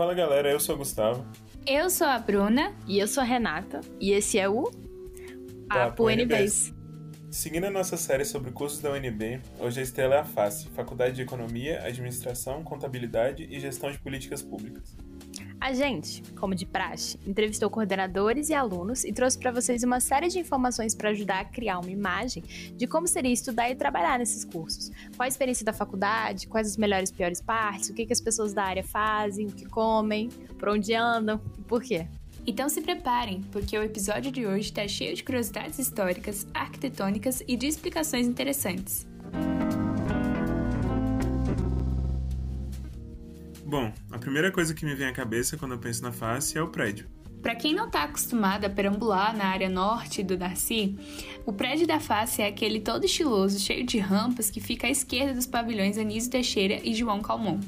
Fala galera, eu sou o Gustavo. Eu sou a Bruna. E eu sou a Renata. E esse é o Papo Apo UNBs. Seguindo a nossa série sobre cursos da UNB, hoje a estrela é a FACE, Faculdade de Economia, Administração, Contabilidade e Gestão de Políticas Públicas. A gente, como de praxe, entrevistou coordenadores e alunos e trouxe para vocês uma série de informações para ajudar a criar uma imagem de como seria estudar e trabalhar nesses cursos. Qual a experiência da faculdade, quais as melhores e piores partes, o que, que as pessoas da área fazem, o que comem, por onde andam e por quê. Então se preparem, porque o episódio de hoje está cheio de curiosidades históricas, arquitetônicas e de explicações interessantes. Bom, a primeira coisa que me vem à cabeça quando eu penso na face é o prédio. Para quem não está acostumado a perambular na área norte do Darcy, o prédio da face é aquele todo estiloso, cheio de rampas, que fica à esquerda dos pavilhões Anísio Teixeira e João Calmon.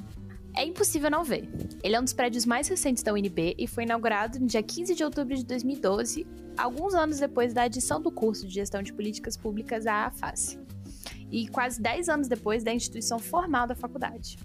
É impossível não ver. Ele é um dos prédios mais recentes da UNB e foi inaugurado no dia 15 de outubro de 2012, alguns anos depois da adição do curso de Gestão de Políticas Públicas à AFACE, e quase 10 anos depois da instituição formal da faculdade.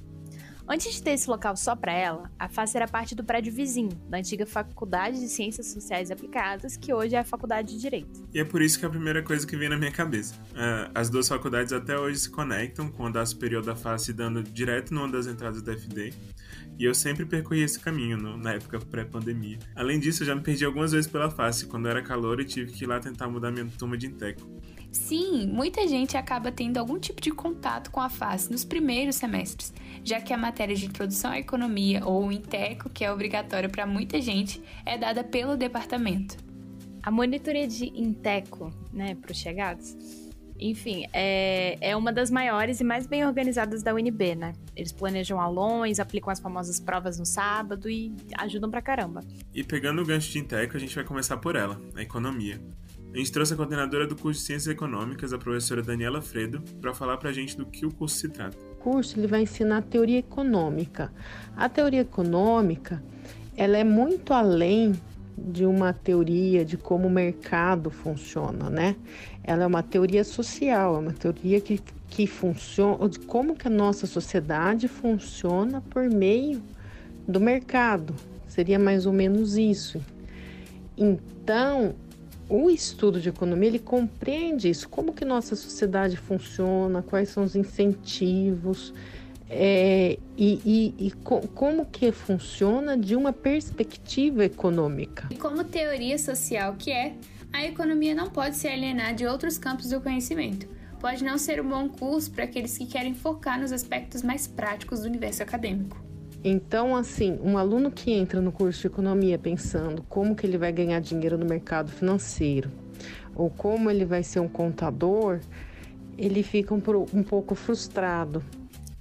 Antes de ter esse local só para ela, a FACE era parte do prédio vizinho, da antiga Faculdade de Ciências Sociais Aplicadas, que hoje é a Faculdade de Direito. E é por isso que é a primeira coisa que vem na minha cabeça. É, as duas faculdades até hoje se conectam, com o andar superior da face dando direto numa das entradas da FD, e eu sempre percorri esse caminho no, na época pré-pandemia. Além disso, eu já me perdi algumas vezes pela face, quando era calor e tive que ir lá tentar mudar minha turma de Inteco. Sim, muita gente acaba tendo algum tipo de contato com a face nos primeiros semestres, já que a matéria de introdução à economia ou o Inteco, que é obrigatória para muita gente, é dada pelo departamento. A monitoria de Inteco, né, para os chegados, enfim, é, é uma das maiores e mais bem organizadas da UNB, né? Eles planejam aulões, aplicam as famosas provas no sábado e ajudam pra caramba. E pegando o gancho de Inteco, a gente vai começar por ela, a economia. A gente trouxe a coordenadora do curso de Ciências Econômicas, a professora Daniela Fredo, para falar para a gente do que o curso se trata. O curso ele vai ensinar teoria econômica. A teoria econômica ela é muito além de uma teoria de como o mercado funciona, né? Ela é uma teoria social, é uma teoria que, que funciona, de como que a nossa sociedade funciona por meio do mercado. Seria mais ou menos isso. Então, o estudo de economia ele compreende isso, como que nossa sociedade funciona, quais são os incentivos é, e, e, e co como que funciona de uma perspectiva econômica. E como teoria social que é, a economia não pode se alienar de outros campos do conhecimento. Pode não ser um bom curso para aqueles que querem focar nos aspectos mais práticos do universo acadêmico. Então, assim, um aluno que entra no curso de economia pensando como que ele vai ganhar dinheiro no mercado financeiro ou como ele vai ser um contador, ele fica um, um pouco frustrado.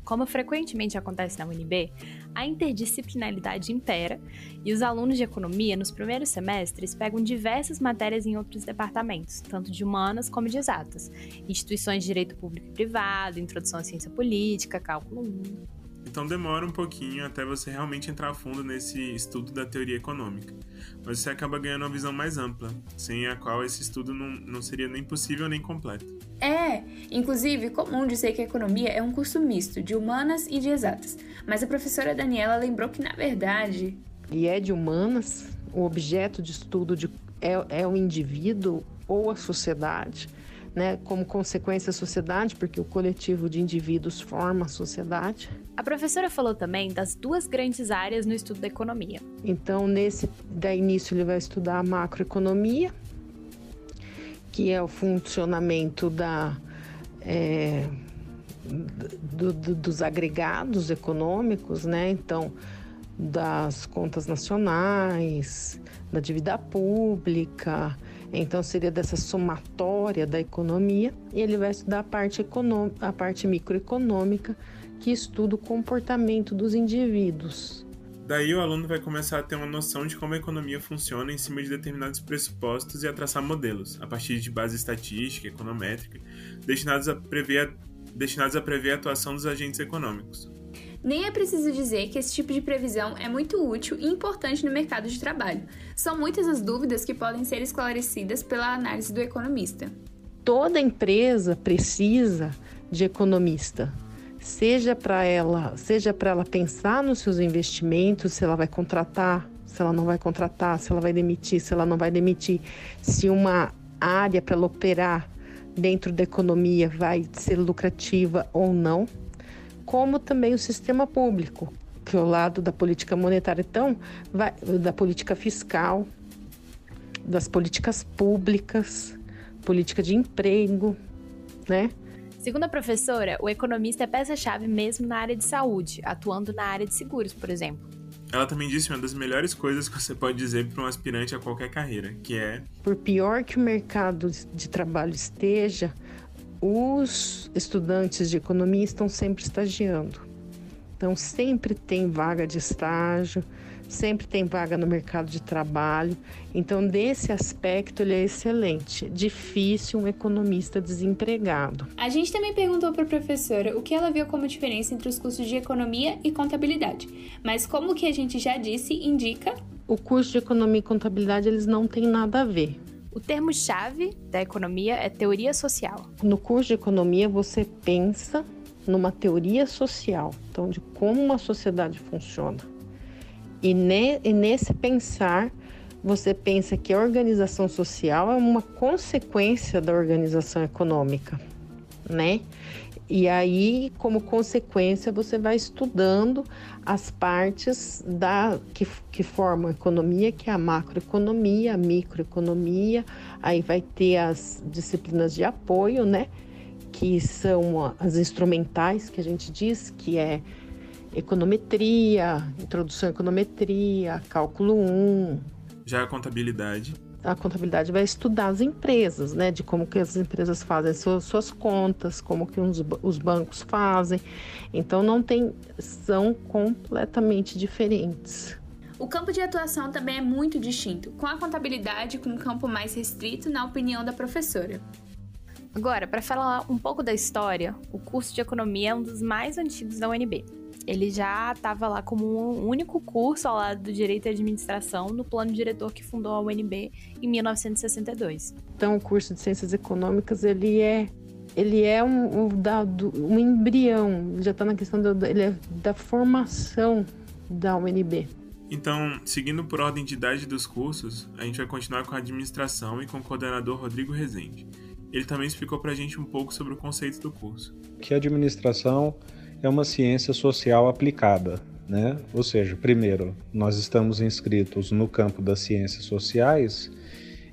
Como frequentemente acontece na UNB, a interdisciplinaridade impera e os alunos de economia, nos primeiros semestres, pegam diversas matérias em outros departamentos, tanto de humanas como de exatas, instituições de direito público e privado, introdução à ciência política, cálculo 1. Então demora um pouquinho até você realmente entrar a fundo nesse estudo da teoria econômica. Mas você acaba ganhando uma visão mais ampla, sem a qual esse estudo não, não seria nem possível nem completo. É, inclusive, comum dizer que a economia é um curso misto de humanas e de exatas. Mas a professora Daniela lembrou que, na verdade. E é de humanas, o objeto de estudo de, é, é o indivíduo ou a sociedade né, como consequência a sociedade, porque o coletivo de indivíduos forma a sociedade. A professora falou também das duas grandes áreas no estudo da economia. Então, nesse da início ele vai estudar a macroeconomia, que é o funcionamento da é, do, do, dos agregados econômicos, né? Então, das contas nacionais, da dívida pública, então seria dessa somatória da economia e ele vai estudar a parte econômica, a parte microeconômica, que estuda o comportamento dos indivíduos. Daí o aluno vai começar a ter uma noção de como a economia funciona em cima de determinados pressupostos e a traçar modelos, a partir de base estatística, econométrica, destinados a prever a, destinados a prever a atuação dos agentes econômicos. Nem é preciso dizer que esse tipo de previsão é muito útil e importante no mercado de trabalho. São muitas as dúvidas que podem ser esclarecidas pela análise do economista. Toda empresa precisa de economista. seja para ela, seja para ela pensar nos seus investimentos, se ela vai contratar, se ela não vai contratar, se ela vai demitir, se ela não vai demitir, se uma área para ela operar dentro da economia vai ser lucrativa ou não, como também o sistema público, que é o lado da política monetária, então, vai, da política fiscal, das políticas públicas, política de emprego, né? Segundo a professora, o economista é peça-chave mesmo na área de saúde, atuando na área de seguros, por exemplo. Ela também disse uma das melhores coisas que você pode dizer para um aspirante a qualquer carreira, que é: Por pior que o mercado de trabalho esteja, os estudantes de economia estão sempre estagiando. Então, sempre tem vaga de estágio, sempre tem vaga no mercado de trabalho. Então, desse aspecto, ele é excelente. Difícil um economista desempregado. A gente também perguntou para a professora o que ela viu como diferença entre os cursos de economia e contabilidade. Mas, como que a gente já disse, indica. O curso de economia e contabilidade eles não têm nada a ver. O termo-chave da economia é teoria social. No curso de economia, você pensa numa teoria social, então de como uma sociedade funciona. E, ne, e nesse pensar, você pensa que a organização social é uma consequência da organização econômica, né? E aí, como consequência, você vai estudando as partes da que, que formam a economia, que é a macroeconomia, a microeconomia, aí vai ter as disciplinas de apoio, né? Que são as instrumentais que a gente diz, que é econometria, introdução à econometria, cálculo 1. Já a contabilidade. A contabilidade vai estudar as empresas, né? De como que as empresas fazem suas, suas contas, como que os, os bancos fazem. Então não tem, são completamente diferentes. O campo de atuação também é muito distinto, com a contabilidade com um campo mais restrito, na opinião da professora. Agora, para falar um pouco da história, o curso de economia é um dos mais antigos da UNB. Ele já estava lá como um único curso ao lado do Direito e Administração no plano diretor que fundou a UNB em 1962. Então, o curso de Ciências Econômicas ele é ele é um, um, da, um embrião, já está na questão do, ele é da formação da UNB. Então, seguindo por ordem de idade dos cursos, a gente vai continuar com a administração e com o coordenador Rodrigo Rezende. Ele também explicou para a gente um pouco sobre o conceito do curso. Que a administração é uma ciência social aplicada, né? Ou seja, primeiro, nós estamos inscritos no campo das ciências sociais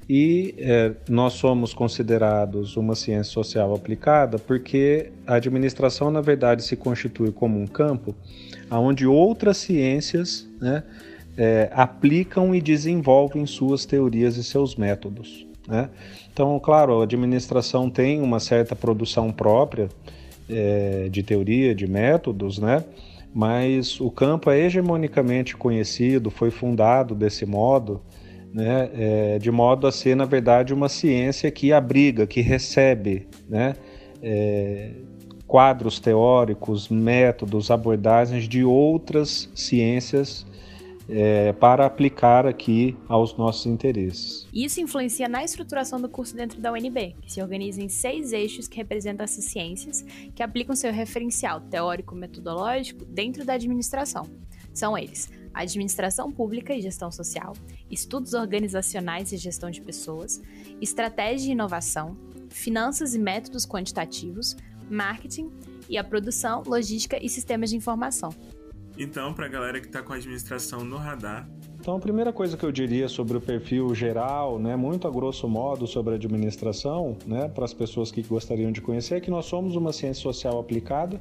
e é, nós somos considerados uma ciência social aplicada porque a administração, na verdade, se constitui como um campo onde outras ciências né, é, aplicam e desenvolvem suas teorias e seus métodos. Né? Então, claro, a administração tem uma certa produção própria é, de teoria, de métodos, né? mas o campo é hegemonicamente conhecido, foi fundado desse modo, né? É, de modo a ser, na verdade, uma ciência que abriga, que recebe né? É, quadros teóricos, métodos, abordagens de outras ciências é, para aplicar aqui aos nossos interesses. Isso influencia na estruturação do curso dentro da UNB, que se organiza em seis eixos que representam essas ciências, que aplicam seu referencial teórico-metodológico dentro da administração. São eles: administração pública e gestão social, estudos organizacionais e gestão de pessoas, estratégia e inovação, finanças e métodos quantitativos, marketing e a produção, logística e sistemas de informação. Então, para a galera que está com a administração no radar. Então, a primeira coisa que eu diria sobre o perfil geral, né, muito a grosso modo sobre a administração, né, para as pessoas que gostariam de conhecer, é que nós somos uma ciência social aplicada,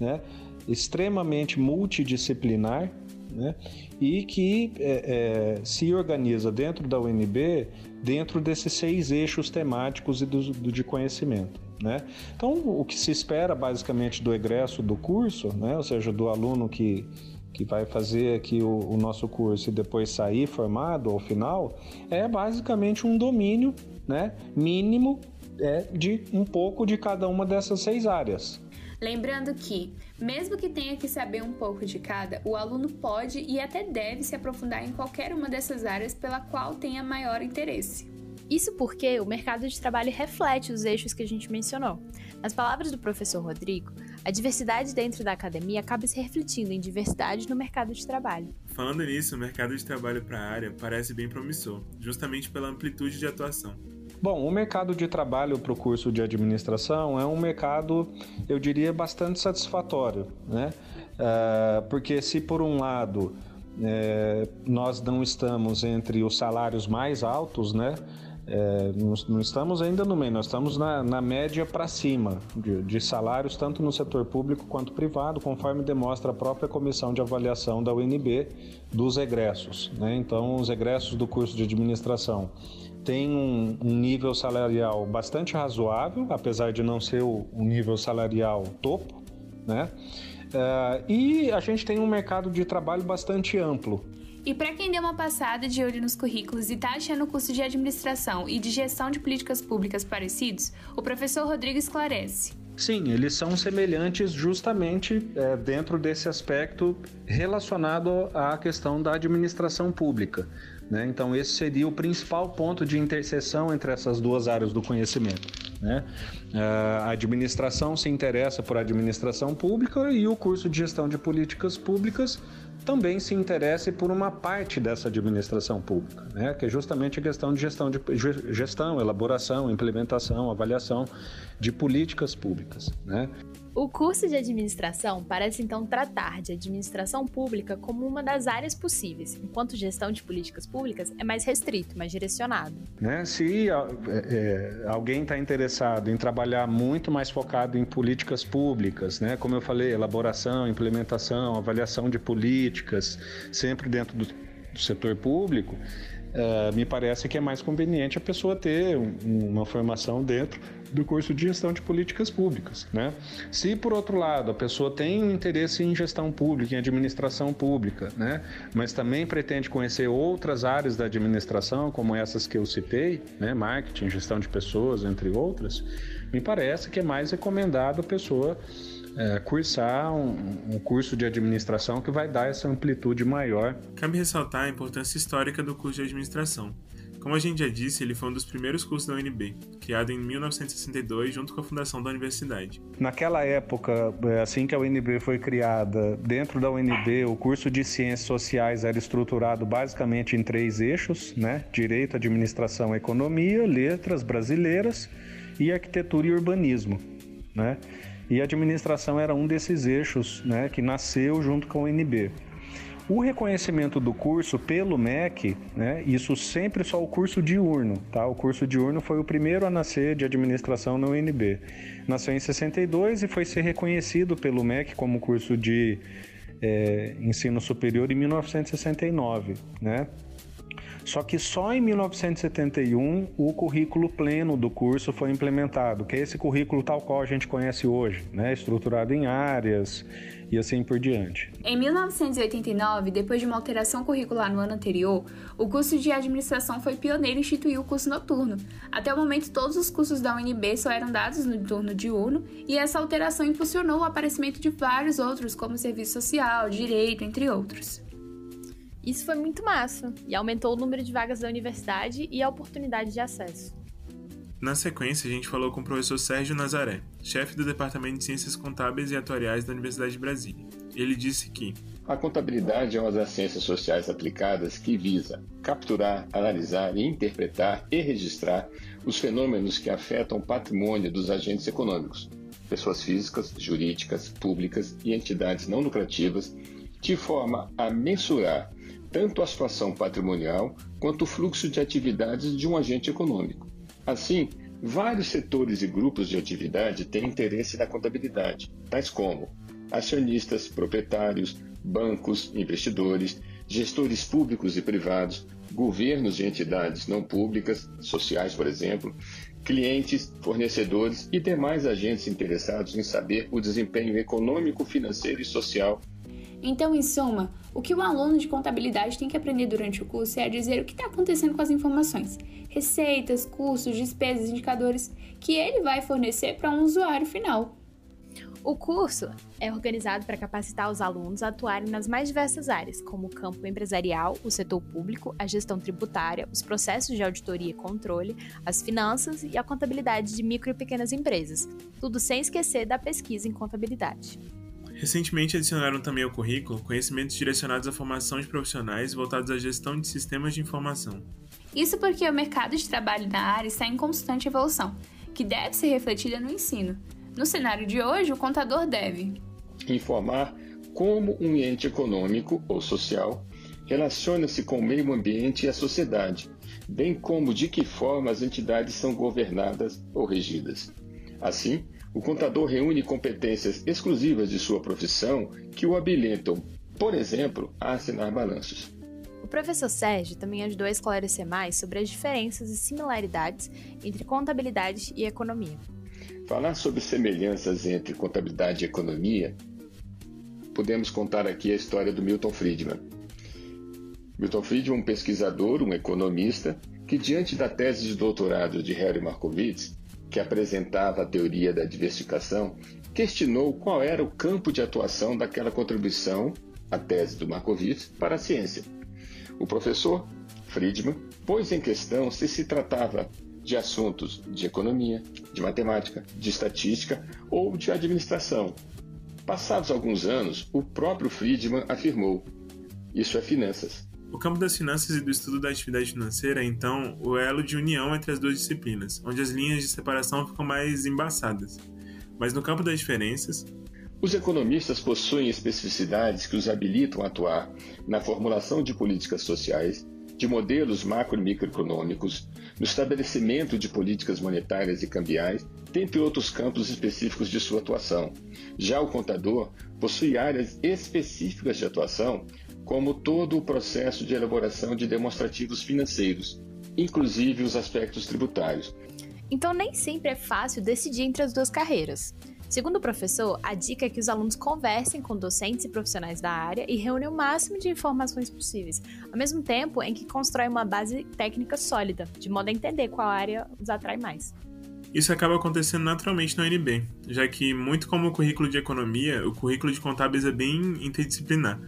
né, extremamente multidisciplinar, né, e que é, é, se organiza dentro da UNB dentro desses seis eixos temáticos e do, do de conhecimento. Né? Então, o que se espera basicamente do egresso do curso, né? ou seja, do aluno que, que vai fazer aqui o, o nosso curso e depois sair formado ao final, é basicamente um domínio né? mínimo é, de um pouco de cada uma dessas seis áreas. Lembrando que, mesmo que tenha que saber um pouco de cada, o aluno pode e até deve se aprofundar em qualquer uma dessas áreas pela qual tenha maior interesse. Isso porque o mercado de trabalho reflete os eixos que a gente mencionou. Nas palavras do professor Rodrigo, a diversidade dentro da academia acaba se refletindo em diversidade no mercado de trabalho. Falando nisso, o mercado de trabalho para a área parece bem promissor, justamente pela amplitude de atuação. Bom, o mercado de trabalho para o curso de administração é um mercado, eu diria, bastante satisfatório, né? Uh, porque se por um lado é, nós não estamos entre os salários mais altos, né? É, não, não, estamos ainda no meio, nós estamos na, na média para cima de, de, salários, tanto no setor público quanto privado, conforme demonstra a própria comissão de avaliação da UNB dos egressos. Né? Então, os egressos do curso de administração têm um, um nível salarial bastante razoável, apesar de não ser o, o nível salarial topo, né? Uh, e a gente tem um mercado de trabalho bastante amplo. E para quem deu uma passada de olho nos currículos e está achando o curso de administração e de gestão de políticas públicas parecidos, o professor Rodrigo esclarece. Sim, eles são semelhantes justamente é, dentro desse aspecto relacionado à questão da administração pública. Né? Então, esse seria o principal ponto de interseção entre essas duas áreas do conhecimento. Né? A administração se interessa por administração pública e o curso de gestão de políticas públicas também se interessa por uma parte dessa administração pública, né? que é justamente a questão de gestão, de gestão, elaboração, implementação, avaliação de políticas públicas. Né? O curso de administração parece então tratar de administração pública como uma das áreas possíveis, enquanto gestão de políticas públicas é mais restrito, mais direcionado. Né? Se é, é, alguém está interessado em trabalhar muito mais focado em políticas públicas, né? como eu falei, elaboração, implementação, avaliação de políticas, sempre dentro do, do setor público, Uh, me parece que é mais conveniente a pessoa ter um, uma formação dentro do curso de gestão de políticas públicas. Né? Se, por outro lado, a pessoa tem um interesse em gestão pública, em administração pública, né? mas também pretende conhecer outras áreas da administração, como essas que eu citei, né? marketing, gestão de pessoas, entre outras, me parece que é mais recomendado a pessoa é, cursar um, um, curso de administração que vai dar essa amplitude maior. Cabe ressaltar a importância histórica do curso de administração. Como a gente já disse, ele foi um dos primeiros cursos da UNB, criado em 1962 junto com a fundação da universidade. Naquela época, é, assim que a UNB foi criada, dentro da UNB o curso de Ciências Sociais era estruturado basicamente em três eixos, né? Direito, Administração, Economia, Letras Brasileiras e Arquitetura e Urbanismo, né? E a administração era um desses eixos né, que nasceu junto com o UNB. O reconhecimento do curso pelo MEC, né, isso sempre só o curso diurno, tá? O curso diurno foi o primeiro a nascer de administração na UNB. Nasceu em 62 e foi ser reconhecido pelo MEC como curso de é, ensino superior em 1969, né? Só que só em 1971 o currículo pleno do curso foi implementado, que é esse currículo tal qual a gente conhece hoje, né? estruturado em áreas e assim por diante. Em 1989, depois de uma alteração curricular no ano anterior, o curso de administração foi pioneiro em instituir o curso noturno. Até o momento, todos os cursos da UNB só eram dados no turno diurno, e essa alteração impulsionou o aparecimento de vários outros, como serviço social, direito, entre outros. Isso foi muito massa e aumentou o número de vagas da universidade e a oportunidade de acesso. Na sequência, a gente falou com o professor Sérgio Nazaré, chefe do Departamento de Ciências Contábeis e Atuariais da Universidade de Brasília. Ele disse que a contabilidade é uma das ciências sociais aplicadas que visa capturar, analisar e interpretar e registrar os fenômenos que afetam o patrimônio dos agentes econômicos, pessoas físicas, jurídicas, públicas e entidades não lucrativas, de forma a mensurar tanto a situação patrimonial quanto o fluxo de atividades de um agente econômico. Assim, vários setores e grupos de atividade têm interesse na contabilidade, tais como acionistas, proprietários, bancos, investidores, gestores públicos e privados, governos de entidades não públicas, sociais, por exemplo, clientes, fornecedores e demais agentes interessados em saber o desempenho econômico, financeiro e social então, em suma, o que o aluno de contabilidade tem que aprender durante o curso é a dizer o que está acontecendo com as informações, receitas, custos, despesas, indicadores que ele vai fornecer para um usuário final. O curso é organizado para capacitar os alunos a atuarem nas mais diversas áreas, como o campo empresarial, o setor público, a gestão tributária, os processos de auditoria e controle, as finanças e a contabilidade de micro e pequenas empresas, tudo sem esquecer da pesquisa em contabilidade. Recentemente adicionaram também ao currículo conhecimentos direcionados à formação de profissionais voltados à gestão de sistemas de informação. Isso porque o mercado de trabalho na área está em constante evolução, que deve ser refletida no ensino, no cenário de hoje, o contador deve informar como um ente econômico ou social relaciona-se com o meio ambiente e a sociedade, bem como de que forma as entidades são governadas ou regidas. Assim, o contador reúne competências exclusivas de sua profissão que o habilitam, por exemplo, a assinar balanços. O professor Sérgio também ajudou a esclarecer mais sobre as diferenças e similaridades entre contabilidade e economia. Falar sobre semelhanças entre contabilidade e economia, podemos contar aqui a história do Milton Friedman. Milton Friedman, um pesquisador, um economista, que diante da tese de doutorado de Harry Markowitz, que apresentava a teoria da diversificação, questionou qual era o campo de atuação daquela contribuição, a tese do Markowitz, para a ciência. O professor Friedman pôs em questão se se tratava de assuntos de economia, de matemática, de estatística ou de administração. Passados alguns anos, o próprio Friedman afirmou: Isso é finanças. O campo das finanças e do estudo da atividade financeira é, então, o elo de união entre as duas disciplinas, onde as linhas de separação ficam mais embaçadas. Mas no campo das diferenças, os economistas possuem especificidades que os habilitam a atuar na formulação de políticas sociais, de modelos macro e microeconômicos, no estabelecimento de políticas monetárias e cambiais, dentre outros campos específicos de sua atuação. Já o contador possui áreas específicas de atuação, como todo o processo de elaboração de demonstrativos financeiros, inclusive os aspectos tributários. Então, nem sempre é fácil decidir entre as duas carreiras. Segundo o professor, a dica é que os alunos conversem com docentes e profissionais da área e reúnem o máximo de informações possíveis, ao mesmo tempo em que constrói uma base técnica sólida, de modo a entender qual área os atrai mais. Isso acaba acontecendo naturalmente no UNB, já que, muito como o currículo de economia, o currículo de contábeis é bem interdisciplinar.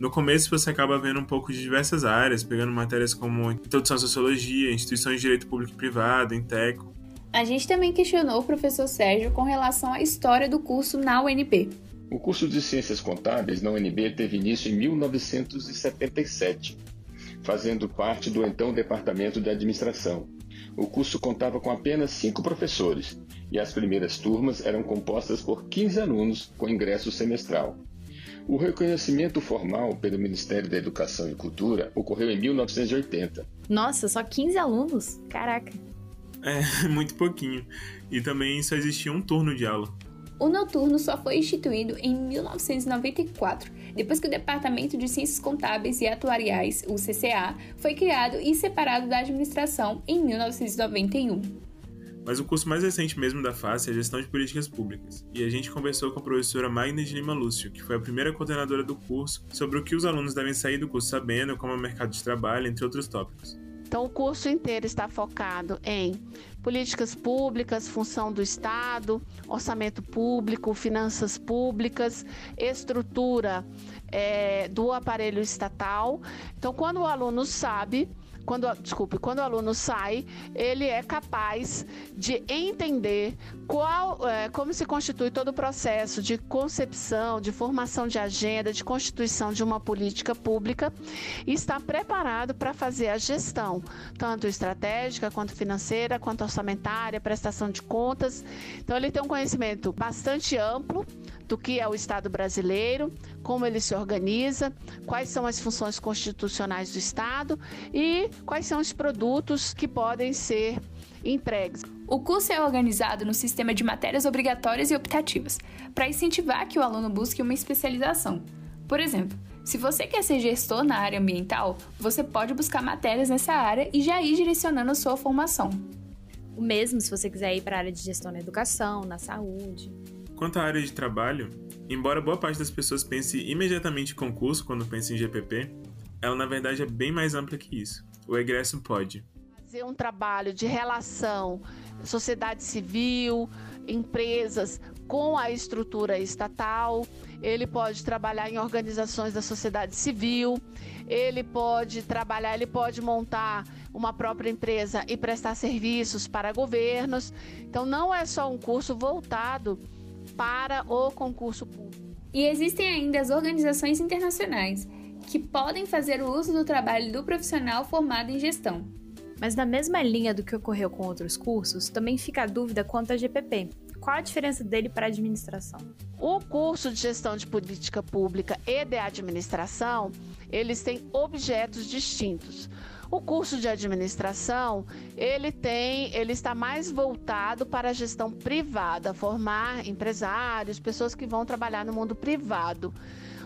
No começo você acaba vendo um pouco de diversas áreas, pegando matérias como Introdução à Sociologia, Instituições de Direito Público e Privado, Inteco, a gente também questionou o professor Sérgio com relação à história do curso na UNB. O curso de Ciências Contábeis na UNB teve início em 1977, fazendo parte do então Departamento de Administração. O curso contava com apenas cinco professores e as primeiras turmas eram compostas por 15 alunos com ingresso semestral. O reconhecimento formal pelo Ministério da Educação e Cultura ocorreu em 1980. Nossa, só 15 alunos? Caraca! É, muito pouquinho. E também só existia um turno de aula. O noturno só foi instituído em 1994, depois que o Departamento de Ciências Contábeis e Atuariais, o CCA, foi criado e separado da administração em 1991. Mas o curso mais recente mesmo da FACE é Gestão de Políticas Públicas, e a gente conversou com a professora Magna de Lima Lúcio, que foi a primeira coordenadora do curso, sobre o que os alunos devem sair do curso sabendo, como é o mercado de trabalho, entre outros tópicos. Então, o curso inteiro está focado em políticas públicas, função do Estado, orçamento público, finanças públicas, estrutura é, do aparelho estatal. Então, quando o aluno sabe quando, desculpe, quando o aluno sai, ele é capaz de entender qual, é, como se constitui todo o processo de concepção, de formação de agenda, de constituição de uma política pública e está preparado para fazer a gestão, tanto estratégica, quanto financeira, quanto orçamentária, prestação de contas. Então, ele tem um conhecimento bastante amplo do que é o Estado brasileiro, como ele se organiza, quais são as funções constitucionais do Estado e quais são os produtos que podem ser entregues. O curso é organizado no sistema de matérias obrigatórias e optativas, para incentivar que o aluno busque uma especialização. Por exemplo, se você quer ser gestor na área ambiental, você pode buscar matérias nessa área e já ir direcionando a sua formação. O mesmo se você quiser ir para a área de gestão na educação, na saúde. Quanto à área de trabalho, embora boa parte das pessoas pense imediatamente em concurso quando pensa em GPP, ela na verdade é bem mais ampla que isso. O egresso pode fazer um trabalho de relação sociedade civil, empresas com a estrutura estatal, ele pode trabalhar em organizações da sociedade civil, ele pode trabalhar, ele pode montar uma própria empresa e prestar serviços para governos. Então não é só um curso voltado para o concurso público. E existem ainda as organizações internacionais que podem fazer o uso do trabalho do profissional formado em gestão. Mas na mesma linha do que ocorreu com outros cursos, também fica a dúvida quanto ao GPP. Qual a diferença dele para a administração? O curso de gestão de política pública e de administração, eles têm objetos distintos. O curso de administração, ele tem, ele está mais voltado para a gestão privada, formar empresários, pessoas que vão trabalhar no mundo privado.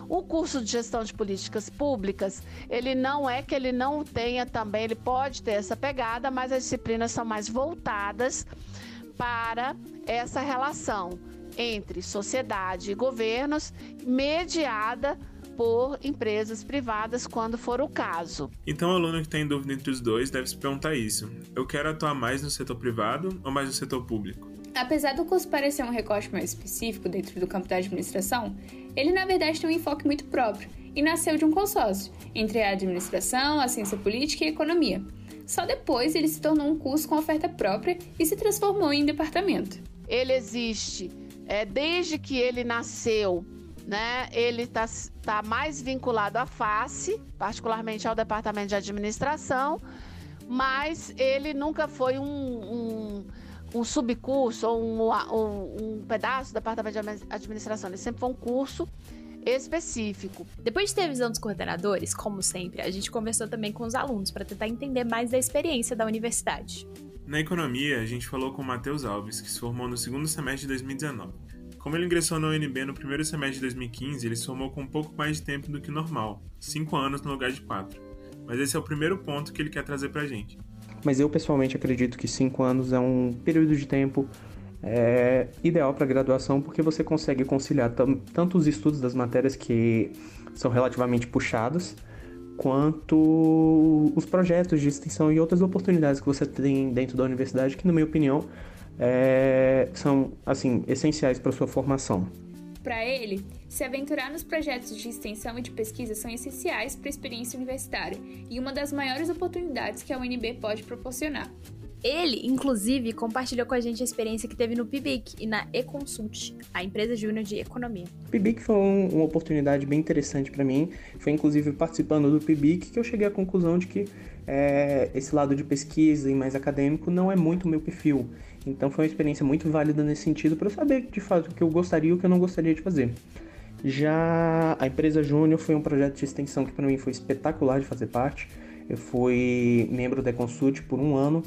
O curso de gestão de políticas públicas, ele não é que ele não tenha também, ele pode ter essa pegada, mas as disciplinas são mais voltadas para essa relação entre sociedade e governos, mediada por empresas privadas, quando for o caso. Então, o aluno que tem dúvida entre os dois deve se perguntar isso: eu quero atuar mais no setor privado ou mais no setor público? Apesar do curso parecer um recorte mais específico dentro do campo da administração, ele na verdade tem um enfoque muito próprio e nasceu de um consórcio entre a administração, a ciência política e a economia. Só depois ele se tornou um curso com oferta própria e se transformou em departamento. Ele existe é, desde que ele nasceu né? Ele está tá mais vinculado à face, particularmente ao departamento de administração, mas ele nunca foi um, um, um subcurso ou um, um, um pedaço do departamento de administração. Ele sempre foi um curso específico. Depois de ter a visão dos coordenadores, como sempre, a gente conversou também com os alunos para tentar entender mais da experiência da universidade. Na economia, a gente falou com o Matheus Alves, que se formou no segundo semestre de 2019. Como ele ingressou na UNB no primeiro semestre de 2015, ele se formou com um pouco mais de tempo do que normal, 5 anos no lugar de 4. Mas esse é o primeiro ponto que ele quer trazer pra gente. Mas eu pessoalmente acredito que 5 anos é um período de tempo é, ideal para graduação porque você consegue conciliar tanto os estudos das matérias que são relativamente puxadas, quanto os projetos de extensão e outras oportunidades que você tem dentro da universidade que, na minha opinião, é, são assim essenciais para sua formação. Para ele, se aventurar nos projetos de extensão e de pesquisa são essenciais para a experiência universitária e uma das maiores oportunidades que a UNB pode proporcionar. Ele, inclusive, compartilhou com a gente a experiência que teve no PIBIC e na eConsult, a empresa júnior de economia. O PIBIC foi um, uma oportunidade bem interessante para mim. Foi inclusive participando do PIBIC que eu cheguei à conclusão de que é, esse lado de pesquisa e mais acadêmico não é muito o meu perfil. Então foi uma experiência muito válida nesse sentido para eu saber de fato o que eu gostaria e o que eu não gostaria de fazer. Já a empresa Júnior foi um projeto de extensão que para mim foi espetacular de fazer parte. Eu fui membro da Consult por um ano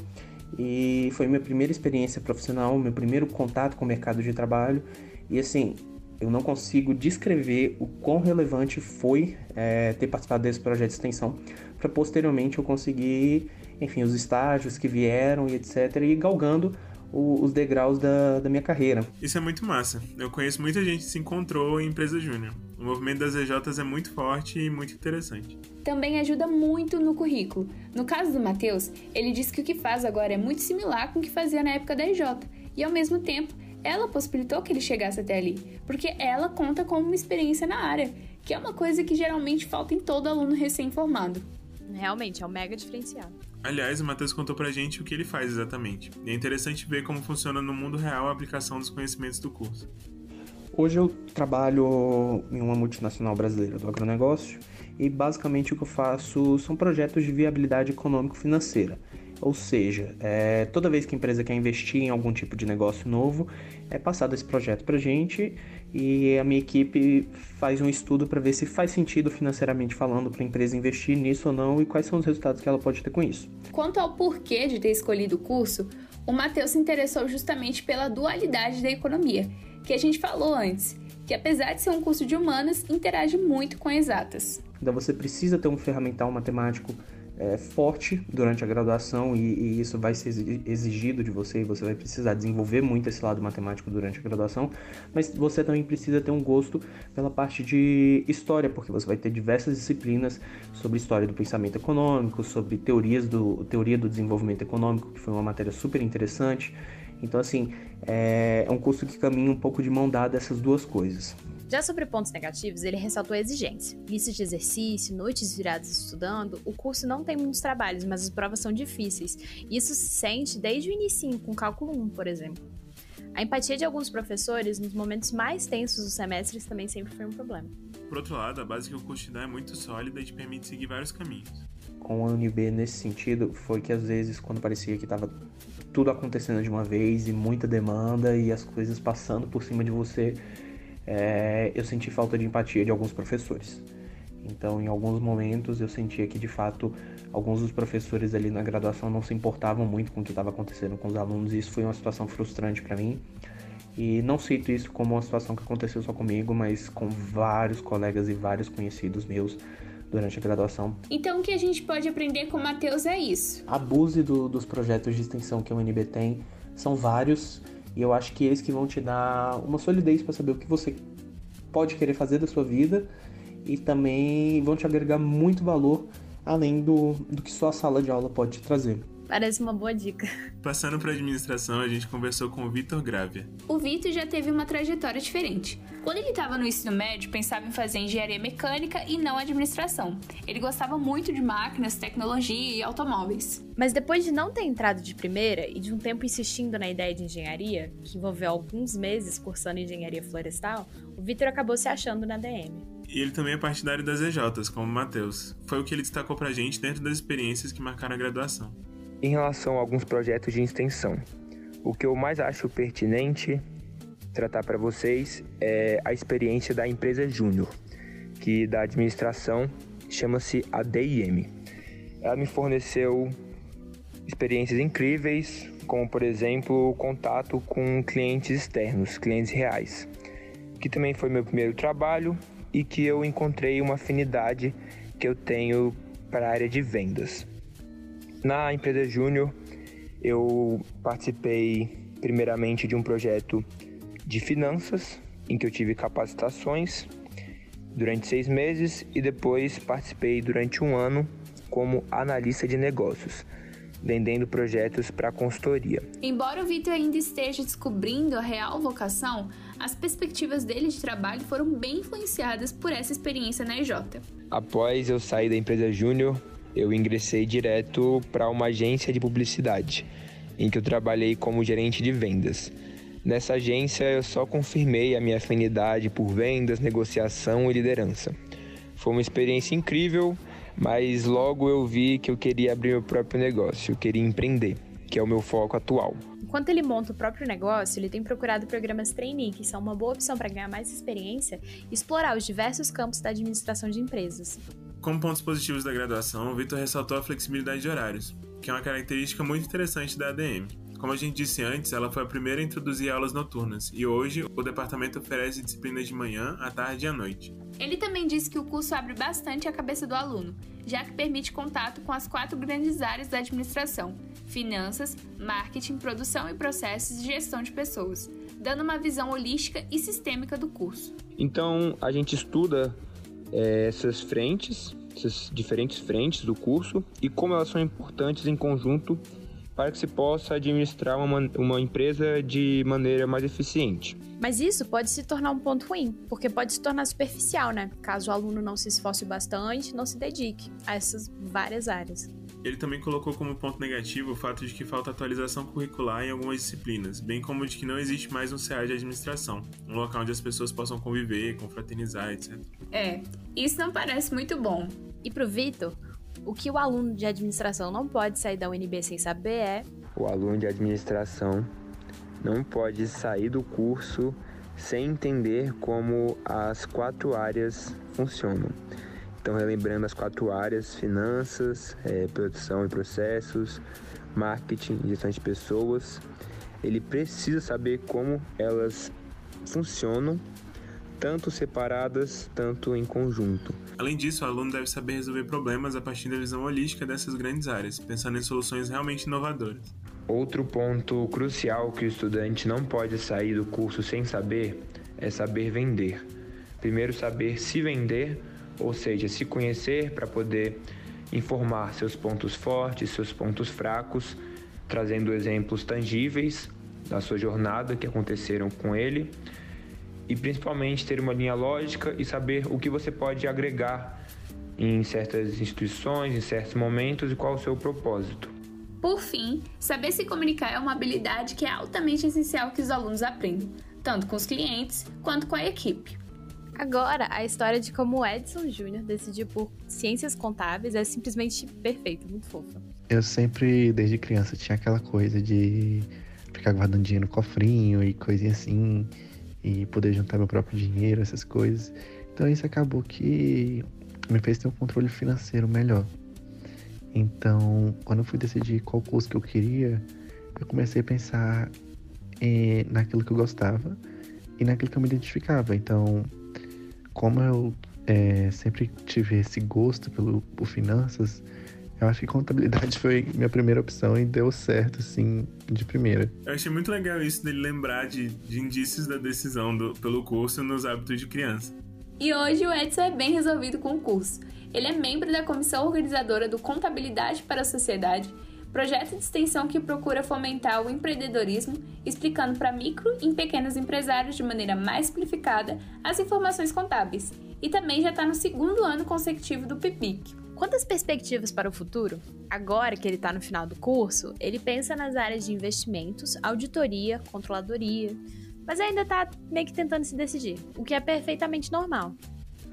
e foi minha primeira experiência profissional, meu primeiro contato com o mercado de trabalho. E assim, eu não consigo descrever o quão relevante foi é, ter participado desse projeto de extensão para posteriormente eu conseguir, enfim, os estágios que vieram e etc. e galgando o, os degraus da, da minha carreira. Isso é muito massa. Eu conheço muita gente que se encontrou em empresa júnior. O movimento das EJs é muito forte e muito interessante. Também ajuda muito no currículo. No caso do Matheus, ele disse que o que faz agora é muito similar com o que fazia na época da EJ, e ao mesmo tempo, ela possibilitou que ele chegasse até ali, porque ela conta com uma experiência na área, que é uma coisa que geralmente falta em todo aluno recém-formado. Realmente, é um mega diferencial. Aliás, o Matheus contou pra gente o que ele faz exatamente. E é interessante ver como funciona no mundo real a aplicação dos conhecimentos do curso. Hoje eu trabalho em uma multinacional brasileira do agronegócio e basicamente o que eu faço são projetos de viabilidade econômico-financeira. Ou seja, é, toda vez que a empresa quer investir em algum tipo de negócio novo, é passado esse projeto para gente e a minha equipe faz um estudo para ver se faz sentido financeiramente falando para a empresa investir nisso ou não e quais são os resultados que ela pode ter com isso. Quanto ao porquê de ter escolhido o curso, o Matheus se interessou justamente pela dualidade da economia, que a gente falou antes, que apesar de ser um curso de humanas, interage muito com exatas. Então você precisa ter um ferramental matemático é, forte durante a graduação e, e, isso vai ser exigido de você e você vai precisar desenvolver muito esse lado matemático durante a graduação, mas você também precisa ter um gosto pela parte de história, porque você vai ter diversas disciplinas sobre história do pensamento econômico, sobre teorias do teoria do desenvolvimento econômico, que foi uma matéria super interessante. Então, assim, é, é um curso que caminha um pouco de mão dada essas duas coisas. Já sobre pontos negativos, ele ressaltou a exigência. Listas de exercício, noites viradas estudando, o curso não tem muitos trabalhos, mas as provas são difíceis. Isso se sente desde o início, com cálculo 1, por exemplo. A empatia de alguns professores nos momentos mais tensos dos semestres também sempre foi um problema. Por outro lado, a base que o curso te dá é muito sólida e te permite seguir vários caminhos. Com a UNB nesse sentido, foi que às vezes, quando parecia que estava tudo acontecendo de uma vez e muita demanda e as coisas passando por cima de você, é, eu senti falta de empatia de alguns professores. Então, em alguns momentos, eu sentia que de fato alguns dos professores ali na graduação não se importavam muito com o que estava acontecendo com os alunos, e isso foi uma situação frustrante para mim. E não cito isso como uma situação que aconteceu só comigo, mas com vários colegas e vários conhecidos meus durante a graduação. Então, o que a gente pode aprender com o Matheus é isso: abuse do, dos projetos de extensão que a UNB tem, são vários e eu acho que eles que vão te dar uma solidez para saber o que você pode querer fazer da sua vida e também vão te agregar muito valor além do, do que só a sala de aula pode te trazer. Parece uma boa dica. Passando para administração, a gente conversou com o Vitor Gravia. O Vitor já teve uma trajetória diferente. Quando ele estava no ensino médio, pensava em fazer engenharia mecânica e não administração. Ele gostava muito de máquinas, tecnologia e automóveis. Mas depois de não ter entrado de primeira e de um tempo insistindo na ideia de engenharia, que envolveu alguns meses cursando engenharia florestal, o Vitor acabou se achando na DM. E ele também é partidário das EJs, como o Matheus. Foi o que ele destacou pra gente dentro das experiências que marcaram a graduação. Em relação a alguns projetos de extensão, o que eu mais acho pertinente tratar para vocês é a experiência da empresa Júnior, que da administração chama-se ADIM. Ela me forneceu experiências incríveis, como por exemplo o contato com clientes externos, clientes reais, que também foi meu primeiro trabalho e que eu encontrei uma afinidade que eu tenho para a área de vendas. Na empresa Júnior, eu participei primeiramente de um projeto de finanças, em que eu tive capacitações durante seis meses e depois participei durante um ano como analista de negócios, vendendo projetos para consultoria. Embora o Vitor ainda esteja descobrindo a real vocação, as perspectivas dele de trabalho foram bem influenciadas por essa experiência na EJ. Após eu sair da empresa Júnior, eu ingressei direto para uma agência de publicidade, em que eu trabalhei como gerente de vendas. Nessa agência, eu só confirmei a minha afinidade por vendas, negociação e liderança. Foi uma experiência incrível, mas logo eu vi que eu queria abrir meu próprio negócio, eu queria empreender, que é o meu foco atual. Enquanto ele monta o próprio negócio, ele tem procurado programas trainee, que são uma boa opção para ganhar mais experiência e explorar os diversos campos da administração de empresas. Como pontos positivos da graduação, o Vitor ressaltou a flexibilidade de horários, que é uma característica muito interessante da ADM. Como a gente disse antes, ela foi a primeira a introduzir aulas noturnas e hoje o departamento oferece disciplinas de manhã, à tarde e à noite. Ele também disse que o curso abre bastante a cabeça do aluno, já que permite contato com as quatro grandes áreas da administração: finanças, marketing, produção e processos e gestão de pessoas, dando uma visão holística e sistêmica do curso. Então, a gente estuda é, essas frentes, essas diferentes frentes do curso e como elas são importantes em conjunto para que se possa administrar uma, uma empresa de maneira mais eficiente. Mas isso pode se tornar um ponto ruim, porque pode se tornar superficial, né? Caso o aluno não se esforce bastante, não se dedique a essas várias áreas. Ele também colocou como ponto negativo o fato de que falta atualização curricular em algumas disciplinas, bem como de que não existe mais um CA de administração, um local onde as pessoas possam conviver, confraternizar, etc. É, isso não parece muito bom. E pro Vitor, o que o aluno de administração não pode sair da UNB sem saber é. O aluno de administração não pode sair do curso sem entender como as quatro áreas funcionam. Então, relembrando as quatro áreas: finanças, é, produção e processos, marketing gestão de pessoas. Ele precisa saber como elas funcionam tanto separadas, tanto em conjunto. Além disso, o aluno deve saber resolver problemas a partir da visão holística dessas grandes áreas, pensando em soluções realmente inovadoras. Outro ponto crucial que o estudante não pode sair do curso sem saber é saber vender. Primeiro, saber se vender, ou seja, se conhecer para poder informar seus pontos fortes, seus pontos fracos, trazendo exemplos tangíveis da sua jornada que aconteceram com ele e principalmente ter uma linha lógica e saber o que você pode agregar em certas instituições, em certos momentos e qual o seu propósito. Por fim, saber se comunicar é uma habilidade que é altamente essencial que os alunos aprendam, tanto com os clientes quanto com a equipe. Agora, a história de como o Edson Júnior decidiu por ciências contábeis é simplesmente perfeita, muito fofa. Eu sempre, desde criança, tinha aquela coisa de ficar guardando dinheiro no cofrinho e coisinha assim e poder juntar meu próprio dinheiro, essas coisas. Então isso acabou que me fez ter um controle financeiro melhor. Então, quando eu fui decidir qual curso que eu queria, eu comecei a pensar eh, naquilo que eu gostava e naquilo que eu me identificava. Então, como eu eh, sempre tive esse gosto pelo, por finanças, eu acho que contabilidade foi minha primeira opção e deu certo, assim, de primeira. Eu achei muito legal isso dele lembrar de, de indícios da decisão do, pelo curso nos hábitos de criança. E hoje o Edson é bem resolvido com o curso. Ele é membro da comissão organizadora do Contabilidade para a Sociedade, projeto de extensão que procura fomentar o empreendedorismo, explicando para micro e pequenos empresários de maneira mais simplificada as informações contábeis. E também já está no segundo ano consecutivo do PIPIC. Quantas perspectivas para o futuro? Agora que ele está no final do curso, ele pensa nas áreas de investimentos, auditoria, controladoria, mas ainda está meio que tentando se decidir, o que é perfeitamente normal.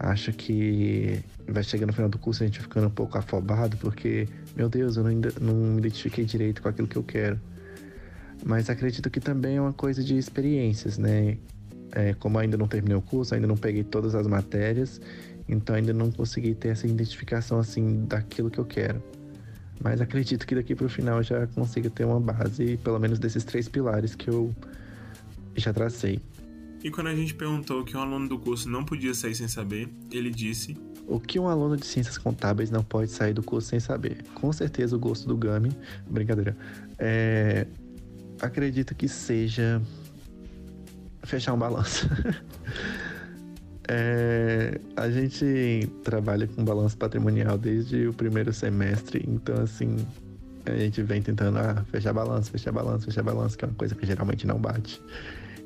Acho que vai chegando no final do curso a gente ficando um pouco afobado, porque, meu Deus, eu não, ainda, não me identifiquei direito com aquilo que eu quero. Mas acredito que também é uma coisa de experiências, né? É, como ainda não terminei o curso, ainda não peguei todas as matérias, então ainda não consegui ter essa identificação assim daquilo que eu quero. Mas acredito que daqui para o final já consiga ter uma base, pelo menos desses três pilares que eu já tracei. E quando a gente perguntou que um aluno do curso não podia sair sem saber, ele disse: O que um aluno de ciências contábeis não pode sair do curso sem saber? Com certeza o gosto do Gami. Brincadeira. É, acredito que seja fechar um balanço. É, a gente trabalha com balanço patrimonial desde o primeiro semestre, então assim, a gente vem tentando ah, fechar balanço, fechar balanço, fechar balanço, que é uma coisa que geralmente não bate.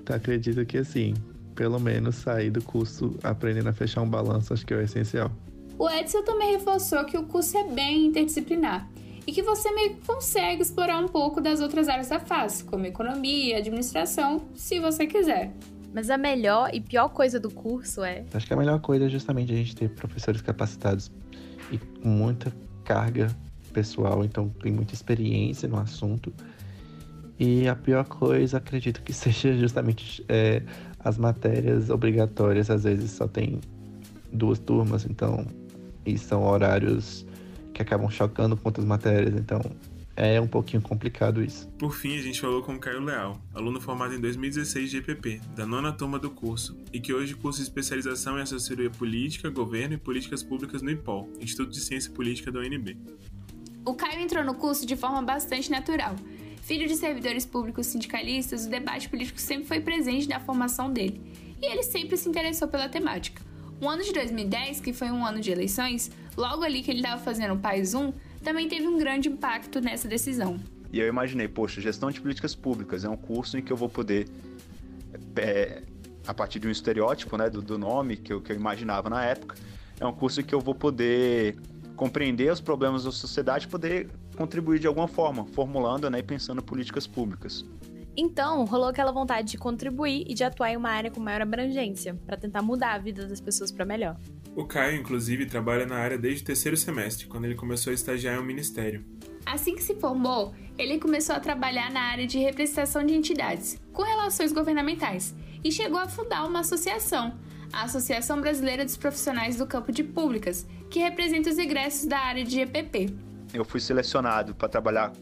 Então acredito que assim, pelo menos sair do curso aprendendo a fechar um balanço, acho que é o essencial. O Edson também reforçou que o curso é bem interdisciplinar e que você meio que consegue explorar um pouco das outras áreas da face, como economia, administração, se você quiser. Mas a melhor e pior coisa do curso é. Acho que a melhor coisa é justamente a gente ter professores capacitados e com muita carga pessoal, então tem muita experiência no assunto. E a pior coisa, acredito que seja justamente é, as matérias obrigatórias, às vezes só tem duas turmas, então, e são horários que acabam chocando com outras matérias, então é um pouquinho complicado isso. Por fim, a gente falou com Caio Leal, aluno formado em 2016 de EPP, da nona turma do curso, e que hoje cursa especialização em assessoria política, governo e políticas públicas no IPOL, Instituto de Ciência Política da UNB. O Caio entrou no curso de forma bastante natural. Filho de servidores públicos sindicalistas, o debate político sempre foi presente na formação dele, e ele sempre se interessou pela temática. O ano de 2010, que foi um ano de eleições, logo ali que ele estava fazendo o PAIS 1, também teve um grande impacto nessa decisão. E eu imaginei, poxa, gestão de políticas públicas é um curso em que eu vou poder, é, a partir de um estereótipo né, do, do nome que eu, que eu imaginava na época, é um curso em que eu vou poder compreender os problemas da sociedade e poder contribuir de alguma forma, formulando né, e pensando políticas públicas. Então, rolou aquela vontade de contribuir e de atuar em uma área com maior abrangência, para tentar mudar a vida das pessoas para melhor. O Caio, inclusive, trabalha na área desde o terceiro semestre, quando ele começou a estagiar em um ministério. Assim que se formou, ele começou a trabalhar na área de representação de entidades, com relações governamentais, e chegou a fundar uma associação, a Associação Brasileira dos Profissionais do Campo de Públicas, que representa os egressos da área de EPP. Eu fui selecionado para trabalhar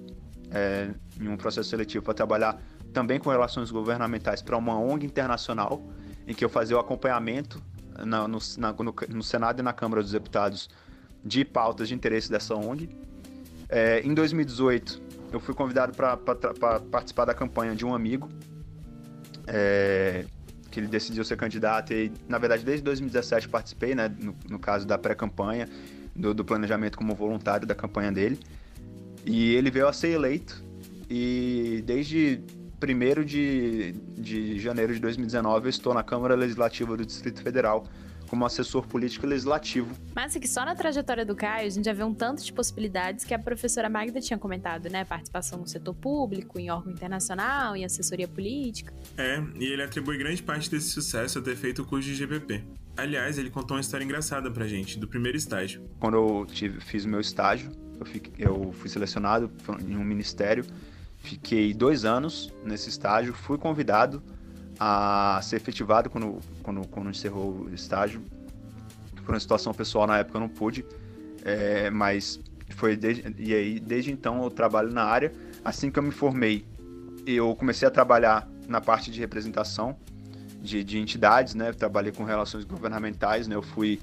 é, em um processo seletivo para trabalhar também com relações governamentais para uma ONG internacional em que eu fazia o acompanhamento na, no, na, no, no, Senado e na Câmara dos Deputados de pautas de interesse dessa ONG. É, em 2018, eu fui convidado para participar da campanha de um amigo, é, que ele decidiu ser candidato e, na verdade, desde 2017 participei, né, no, no caso da pré-campanha, do, do planejamento como voluntário da campanha dele. E ele veio a ser eleito e desde 1 de, de janeiro de 2019 eu estou na Câmara Legislativa do Distrito Federal como assessor político e legislativo. Mas é que só na trajetória do Caio a gente já vê um tanto de possibilidades que a professora Magda tinha comentado, né? Participação no setor público, em órgão internacional, em assessoria política. É, e ele atribui grande parte desse sucesso a ter feito o curso de GPP. Aliás, ele contou uma história engraçada pra gente, do primeiro estágio. Quando eu tive, fiz o meu estágio, eu, fiquei, eu fui selecionado em um ministério, fiquei dois anos nesse estágio, fui convidado a ser efetivado quando, quando, quando encerrou o estágio. Por uma situação pessoal na época eu não pude, é, mas foi desde, e aí desde então eu trabalho na área. Assim que eu me formei, eu comecei a trabalhar na parte de representação de, de entidades, né? Eu trabalhei com relações governamentais, né? Eu fui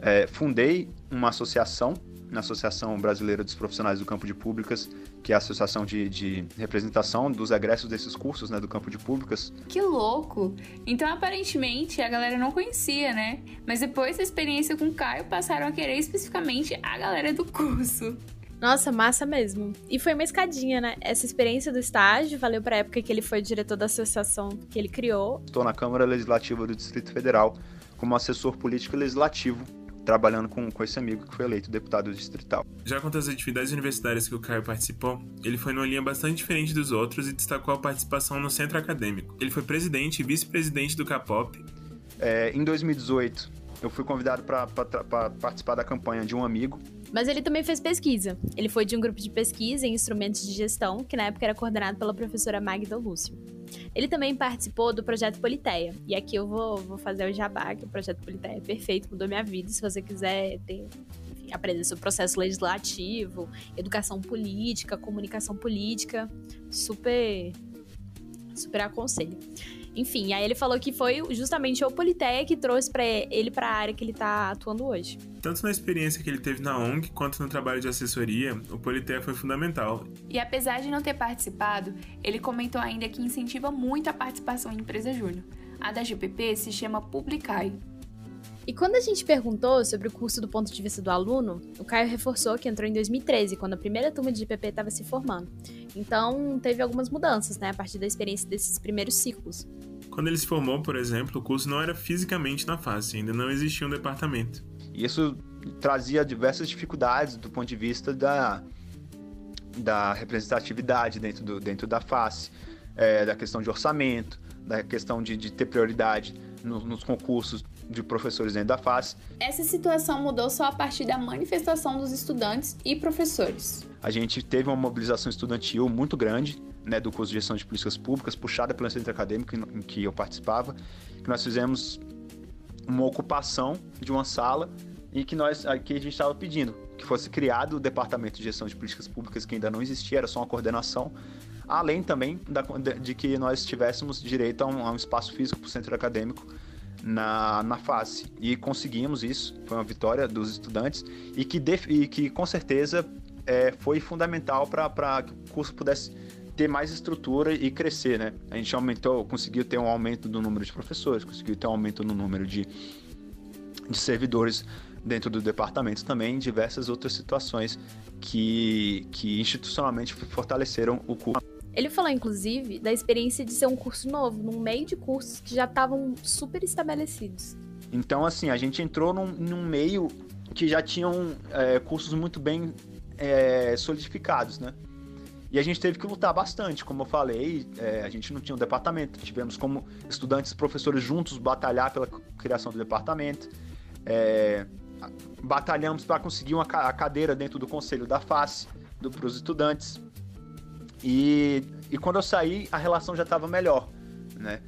é, fundei uma associação na Associação Brasileira dos Profissionais do Campo de Públicas, que é a associação de, de representação dos egressos desses cursos, né, do campo de públicas. Que louco! Então, aparentemente, a galera não conhecia, né? Mas depois da experiência com o Caio, passaram a querer especificamente a galera do curso. Nossa, massa mesmo. E foi uma escadinha, né? Essa experiência do estágio valeu para a época que ele foi diretor da associação que ele criou. Estou na Câmara Legislativa do Distrito Federal como assessor político legislativo trabalhando com, com esse amigo que foi eleito deputado distrital. Já quanto às atividades universitárias que o Caio participou, ele foi numa linha bastante diferente dos outros e destacou a participação no centro acadêmico. Ele foi presidente e vice-presidente do CAPOP. É, em 2018, eu fui convidado para participar da campanha de um amigo. Mas ele também fez pesquisa. Ele foi de um grupo de pesquisa em instrumentos de gestão, que na época era coordenado pela professora Magda Lúcio. Ele também participou do projeto Politeia. E aqui eu vou, vou fazer o jabá, que o projeto Politeia é perfeito, mudou minha vida. Se você quiser ter, aprender sobre processo legislativo, educação política, comunicação política, super, super aconselho. Enfim, aí ele falou que foi justamente o Politeia que trouxe para ele para a área que ele está atuando hoje. Tanto na experiência que ele teve na ONG quanto no trabalho de assessoria, o Politeia foi fundamental. E apesar de não ter participado, ele comentou ainda que incentiva muito a participação em empresa júnior. A da GPP se chama Publicai, e quando a gente perguntou sobre o curso do ponto de vista do aluno, o Caio reforçou que entrou em 2013, quando a primeira turma de IPP estava se formando. Então, teve algumas mudanças, né, a partir da experiência desses primeiros ciclos. Quando ele se formou, por exemplo, o curso não era fisicamente na face, ainda não existia um departamento. Isso trazia diversas dificuldades do ponto de vista da, da representatividade dentro, do, dentro da face, é, da questão de orçamento, da questão de, de ter prioridade no, nos concursos de professores dentro da face. Essa situação mudou só a partir da manifestação dos estudantes e professores. A gente teve uma mobilização estudantil muito grande, né, do curso de gestão de políticas públicas, puxada pelo centro acadêmico em que eu participava, que nós fizemos uma ocupação de uma sala e que nós que a gente estava pedindo que fosse criado o departamento de gestão de políticas públicas que ainda não existia, era só uma coordenação, além também da, de que nós tivéssemos direito a um, a um espaço físico para o centro acadêmico na, na face. E conseguimos isso, foi uma vitória dos estudantes e que, def, e que com certeza é, foi fundamental para que o curso pudesse ter mais estrutura e crescer, né? A gente aumentou, conseguiu ter um aumento do número de professores, conseguiu ter um aumento no número de, de servidores dentro do departamento também, diversas outras situações que, que institucionalmente fortaleceram o curso. Ele falou, inclusive, da experiência de ser um curso novo, num meio de cursos que já estavam super estabelecidos. Então, assim, a gente entrou num, num meio que já tinham é, cursos muito bem é, solidificados, né? E a gente teve que lutar bastante, como eu falei, é, a gente não tinha um departamento, tivemos como estudantes e professores juntos batalhar pela criação do departamento, é, batalhamos para conseguir uma, a cadeira dentro do conselho da face para os estudantes, e, e quando eu saí, a relação já estava melhor, né?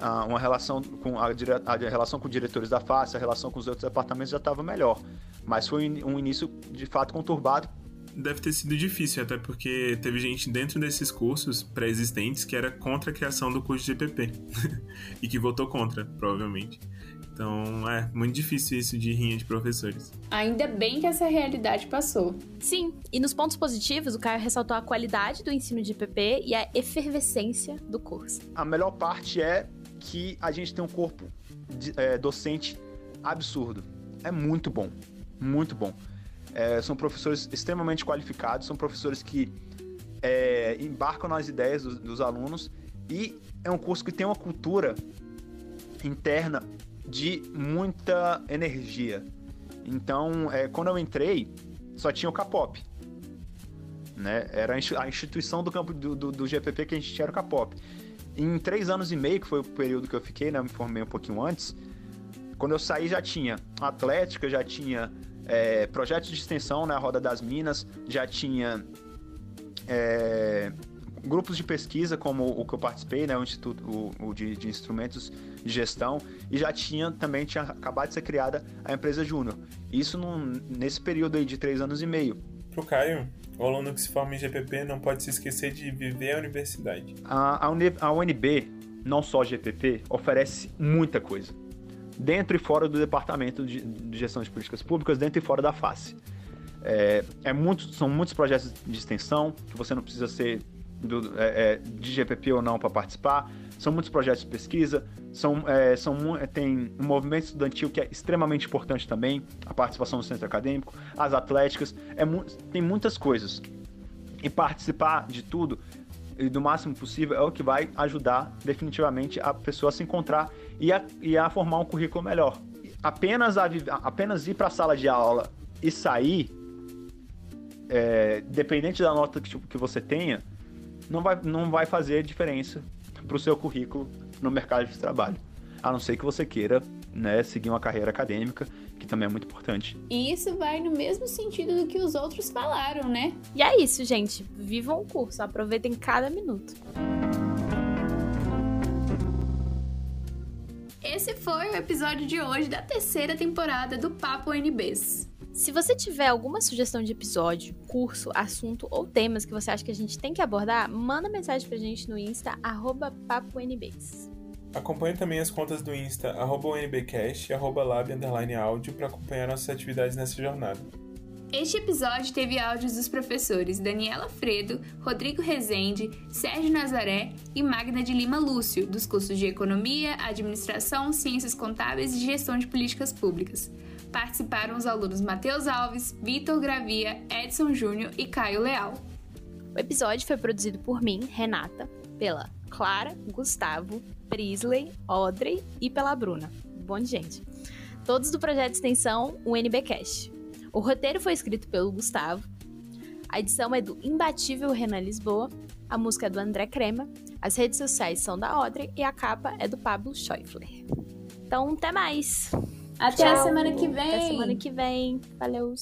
Ah, uma relação com a, a, relação com diretores da face, a relação com os outros departamentos já estava melhor. Mas foi um início de fato conturbado deve ter sido difícil, até porque teve gente dentro desses cursos pré-existentes que era contra a criação do curso de GPP e que votou contra, provavelmente. Então é muito difícil isso de rinha de professores. Ainda bem que essa realidade passou. Sim, e nos pontos positivos, o Caio ressaltou a qualidade do ensino de PP e a efervescência do curso. A melhor parte é que a gente tem um corpo de, é, docente absurdo. É muito bom, muito bom. É, são professores extremamente qualificados, são professores que é, embarcam nas ideias dos, dos alunos e é um curso que tem uma cultura interna de muita energia. Então, é, quando eu entrei, só tinha o Capop. Né? Era a instituição do campo do, do, do, GPP que a gente tinha o Capop. Em três anos e meio, que foi o período que eu fiquei, né? Eu me formei um pouquinho antes. Quando eu saí, já tinha Atlética, já tinha é, projetos de extensão na né? Roda das Minas, já tinha é, grupos de pesquisa, como o que eu participei, né, o Instituto o, o de, de, Instrumentos de Gestão, e já tinha também tinha acabado de ser criada a empresa Júnior. Isso num, nesse período aí de três anos e meio. Pro Caio, o aluno que se forma em GPP não pode se esquecer de viver a universidade. A, a, UNB, não só GPP, oferece muita coisa. Dentro e fora do Departamento de, de Gestão de Políticas Públicas, dentro e fora da face. É, é muito, são muitos projetos de extensão que você não precisa ser do, é, é, de GPP ou não para participar. São muitos projetos de pesquisa, são, é, são, tem um movimento estudantil que é extremamente importante também, a participação no centro acadêmico, as atléticas, é, tem muitas coisas. E participar de tudo, e do máximo possível, é o que vai ajudar definitivamente a pessoa a se encontrar e a, e a formar um currículo melhor. Apenas, a, apenas ir para a sala de aula e sair, é, dependente da nota que, que você tenha, não vai, não vai fazer diferença para o seu currículo no mercado de trabalho. A não ser que você queira né, seguir uma carreira acadêmica, que também é muito importante. E isso vai no mesmo sentido do que os outros falaram, né? E é isso, gente. Vivam o curso, aproveitem cada minuto. Esse foi o episódio de hoje da terceira temporada do Papo NBs. Se você tiver alguma sugestão de episódio, curso, assunto ou temas que você acha que a gente tem que abordar, manda mensagem pra gente no Insta, arroba paponbs. Acompanhe também as contas do Insta, arroba UNBcast e arroba lab, áudio para acompanhar nossas atividades nessa jornada. Este episódio teve áudios dos professores Daniela Fredo, Rodrigo Rezende, Sérgio Nazaré e Magna de Lima Lúcio, dos cursos de Economia, Administração, Ciências Contábeis e Gestão de Políticas Públicas participaram os alunos Matheus Alves, Vitor Gravia, Edson Júnior e Caio Leal. O episódio foi produzido por mim, Renata, pela Clara, Gustavo, Prisley, Audrey e pela Bruna. Bom gente. Todos do projeto de extensão UNBcast. O roteiro foi escrito pelo Gustavo. A edição é do imbatível Renan Lisboa. A música é do André Crema. As redes sociais são da Audrey e a capa é do Pablo Schäufler. Então, até mais! Até Tchau. a semana que vem. Até a semana que vem. Valeu.